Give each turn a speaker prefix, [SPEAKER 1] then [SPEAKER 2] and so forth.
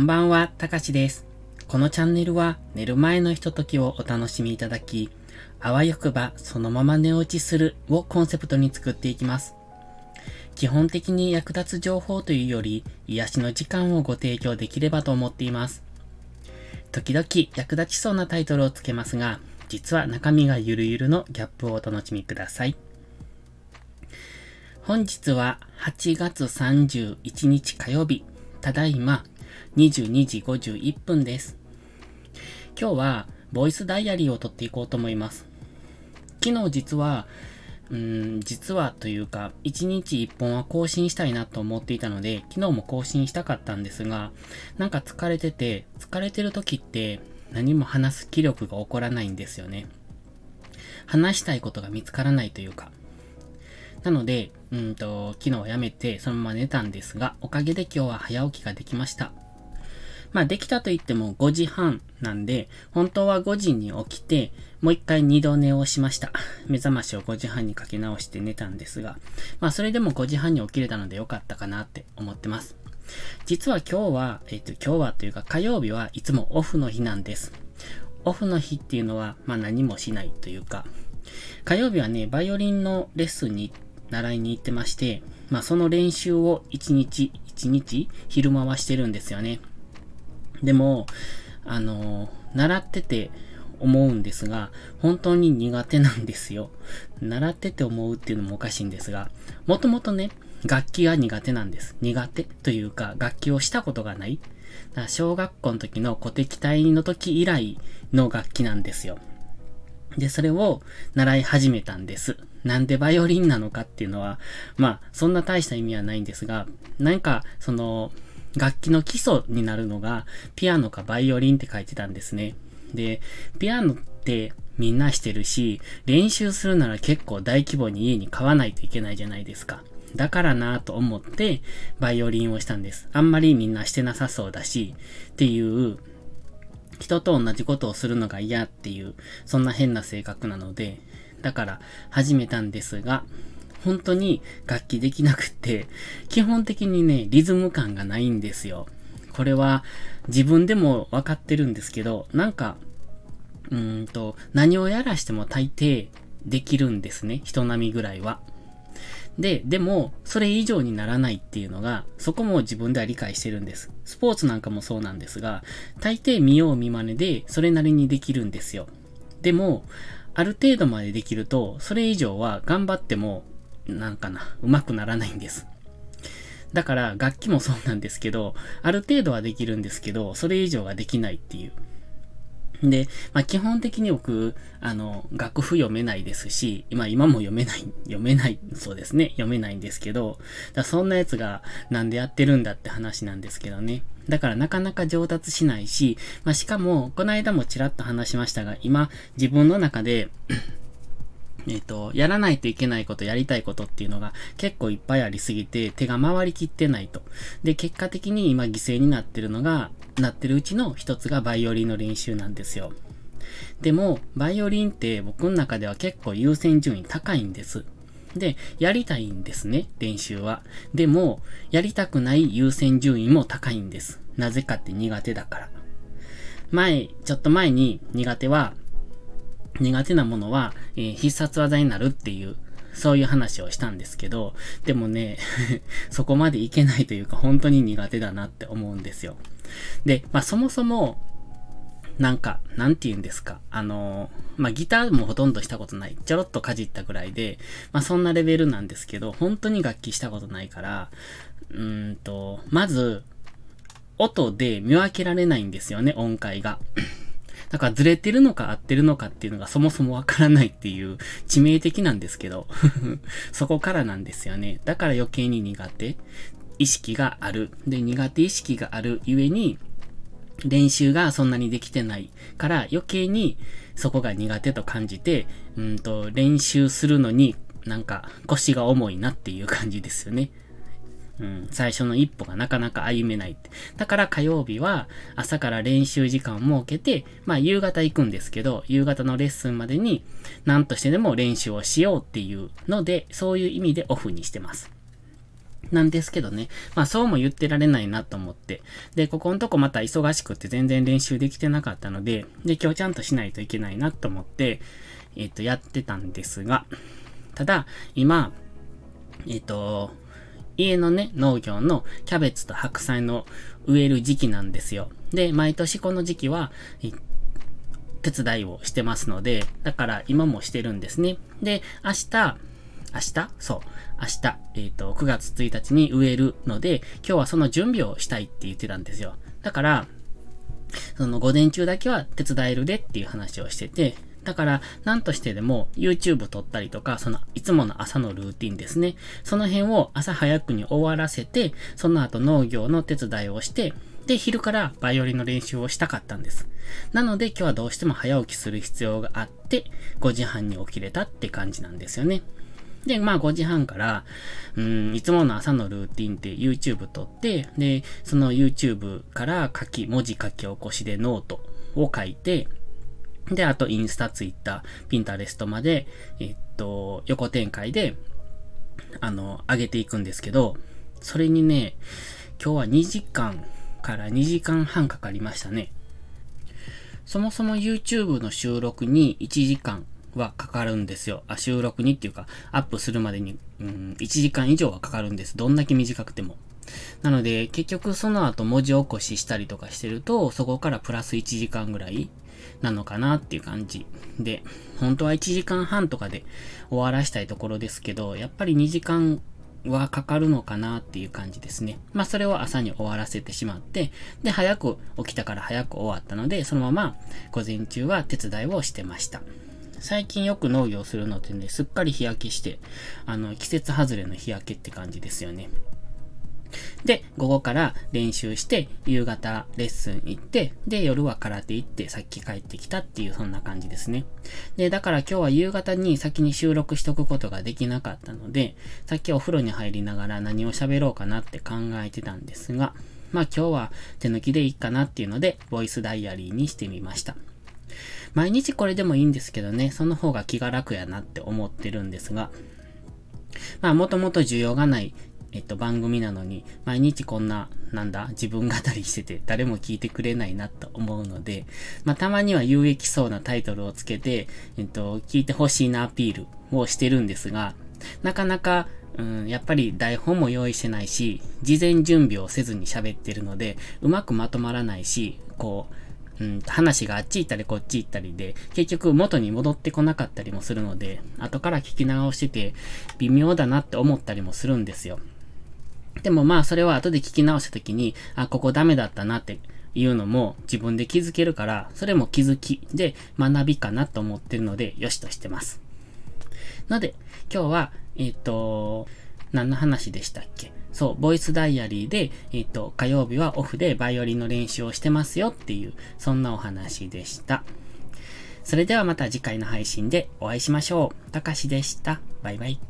[SPEAKER 1] こんばんは、たかしです。このチャンネルは寝る前のひとときをお楽しみいただき、あわよくばそのまま寝落ちするをコンセプトに作っていきます。基本的に役立つ情報というより、癒しの時間をご提供できればと思っています。時々役立ちそうなタイトルをつけますが、実は中身がゆるゆるのギャップをお楽しみください。本日は8月31日火曜日、ただいま22時51分です。今日はボイスダイアリーを撮っていこうと思います。昨日実は、うん、実はというか、1日1本は更新したいなと思っていたので、昨日も更新したかったんですが、なんか疲れてて、疲れてる時って何も話す気力が起こらないんですよね。話したいことが見つからないというか。なので、うんと、昨日はやめてそのまま寝たんですが、おかげで今日は早起きができました。まあできたと言っても5時半なんで、本当は5時に起きて、もう一回二度寝をしました。目覚ましを5時半にかけ直して寝たんですが、まあそれでも5時半に起きれたのでよかったかなって思ってます。実は今日は、えっ、と今日はというか火曜日はいつもオフの日なんです。オフの日っていうのは、まあ何もしないというか、火曜日はね、バイオリンのレッスンに習いに行ってまして、まあその練習を1日、1日昼間はしてるんですよね。でも、あの、習ってて思うんですが、本当に苦手なんですよ。習ってて思うっていうのもおかしいんですが、もともとね、楽器が苦手なんです。苦手というか、楽器をしたことがない。だから小学校の時の古敵隊の時以来の楽器なんですよ。で、それを習い始めたんです。なんでバイオリンなのかっていうのは、まあ、そんな大した意味はないんですが、なんか、その、楽器の基礎になるのが、ピアノかバイオリンって書いてたんですね。で、ピアノってみんなしてるし、練習するなら結構大規模に家に買わないといけないじゃないですか。だからなぁと思って、バイオリンをしたんです。あんまりみんなしてなさそうだし、っていう、人と同じことをするのが嫌っていう、そんな変な性格なので、だから始めたんですが、本当に楽器できなくって、基本的にね、リズム感がないんですよ。これは自分でも分かってるんですけど、なんか、うんと、何をやらしても大抵できるんですね。人並みぐらいは。で、でも、それ以上にならないっていうのが、そこも自分では理解してるんです。スポーツなんかもそうなんですが、大抵見よう見真似で、それなりにできるんですよ。でも、ある程度までできると、それ以上は頑張っても、なんかな、上手くならないんです。だから、楽器もそうなんですけど、ある程度はできるんですけど、それ以上ができないっていう。で、まあ、基本的に僕、あの、楽譜読めないですし、まあ、今も読めない、読めない、そうですね、読めないんですけど、だそんなやつがなんでやってるんだって話なんですけどね。だからなかなか上達しないし、まあ、しかも、この間もちらっと話しましたが、今、自分の中でえっ、と、やらないといけないこと、やりたいことっていうのが結構いっぱいありすぎて手が回りきってないと。で、結果的に今犠牲になってるのが、なってるうちの一つがバイオリンの練習なんですよ。でも、バイオリンって僕の中では結構優先順位高いんです。で、やりたいんですね、練習は。でも、やりたくない優先順位も高いんです。なぜかって苦手だから。前、ちょっと前に苦手は、苦手なものは、えー、必殺技になるっていう、そういう話をしたんですけど、でもね そこまでいけないというか、本当に苦手だなって思うんですよ。で、まあそもそも、なんか、なんて言うんですか。あの、まあ、ギターもほとんどしたことない。ちょろっとかじったぐらいで、まあ、そんなレベルなんですけど、本当に楽器したことないから、うーんと、まず、音で見分けられないんですよね、音階が。だからずれてるのか合ってるのかっていうのがそもそもわからないっていう致命的なんですけど そこからなんですよね。だから余計に苦手意識がある。で、苦手意識があるゆえに、練習がそんなにできてないから余計にそこが苦手と感じて、うんと、練習するのになんか腰が重いなっていう感じですよね。うん、最初の一歩がなかなか歩めないって。だから火曜日は朝から練習時間を設けて、まあ夕方行くんですけど、夕方のレッスンまでに何としてでも練習をしようっていうので、そういう意味でオフにしてます。なんですけどね。まあそうも言ってられないなと思って。で、ここのとこまた忙しくって全然練習できてなかったので、で、今日ちゃんとしないといけないなと思って、えっ、と、やってたんですが、ただ、今、えっ、と、家のね、農業のキャベツと白菜の植える時期なんですよ。で、毎年この時期は、手伝いをしてますので、だから今もしてるんですね。で、明日、明日？そう。明日、えっ、ー、と、9月1日に植えるので、今日はその準備をしたいって言ってたんですよ。だから、その午前中だけは手伝えるでっていう話をしてて、だから、なんとしてでも YouTube 撮ったりとか、そのいつもの朝のルーティンですね。その辺を朝早くに終わらせて、その後農業の手伝いをして、で、昼からバイオリンの練習をしたかったんです。なので今日はどうしても早起きする必要があって、5時半に起きれたって感じなんですよね。で、まあ5時半から、うん、いつもの朝のルーティンって YouTube 撮って、で、その YouTube から書き、文字書き起こしでノートを書いて、で、あとインスタ、ツイッター、ピンタレストまで、えっと、横展開で、あの、上げていくんですけど、それにね、今日は2時間から2時間半かかりましたね。そもそも YouTube の収録に1時間はかかるんですよ。あ、収録にっていうか、アップするまでに、うん、1時間以上はかかるんです。どんだけ短くても。なので、結局その後文字起こししたりとかしてると、そこからプラス1時間ぐらいなのかなっていう感じ。で、本当は1時間半とかで終わらしたいところですけど、やっぱり2時間はかかるのかなっていう感じですね。まあそれを朝に終わらせてしまって、で、早く起きたから早く終わったので、そのまま午前中は手伝いをしてました。最近よく農業するのってね、すっかり日焼けして、あの、季節外れの日焼けって感じですよね。で、午後から練習して、夕方レッスン行って、で、夜は空手行って、さっき帰ってきたっていう、そんな感じですね。で、だから今日は夕方に先に収録しとくことができなかったので、さっきお風呂に入りながら何を喋ろうかなって考えてたんですが、まあ今日は手抜きでいいかなっていうので、ボイスダイアリーにしてみました。毎日これでもいいんですけどね、その方が気が楽やなって思ってるんですが、まあもともと需要がないえっと、番組なのに、毎日こんな、なんだ、自分語りしてて、誰も聞いてくれないなと思うので、まあ、たまには有益そうなタイトルをつけて、えっと、聞いてほしいなアピールをしてるんですが、なかなか、うん、やっぱり台本も用意してないし、事前準備をせずに喋ってるので、うまくまとまらないし、こう、うん、話があっち行ったりこっち行ったりで、結局元に戻ってこなかったりもするので、後から聞き直してて、微妙だなって思ったりもするんですよ。でもまあそれは後で聞き直した時に、あ、ここダメだったなっていうのも自分で気づけるから、それも気づきで学びかなと思ってるので、よしとしてます。ので、今日は、えっ、ー、と、何の話でしたっけ？そう、ボイスダイアリーで、えっ、ー、と、火曜日はオフでバイオリンの練習をしてますよっていう、そんなお話でした。それではまた次回の配信でお会いしましょう。たかしでした。バイバイ。